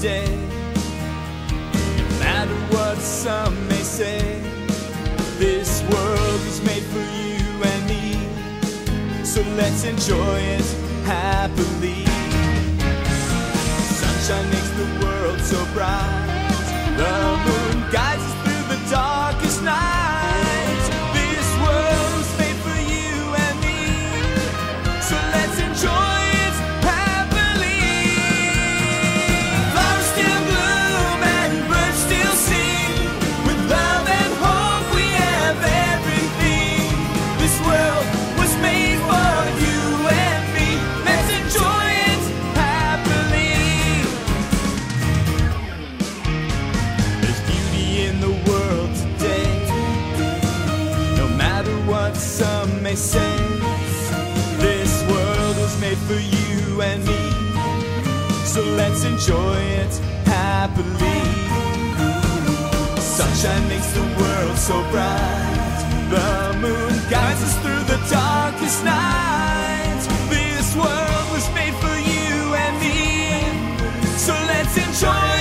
day. No matter what some may say, this world was made for you and me. So let's enjoy it happily. Sunshine makes the world so bright. The moon guides. for you and me. So let's enjoy it happily. Sunshine makes the world so bright. The moon guides us through the darkest night. This world was made for you and me. So let's enjoy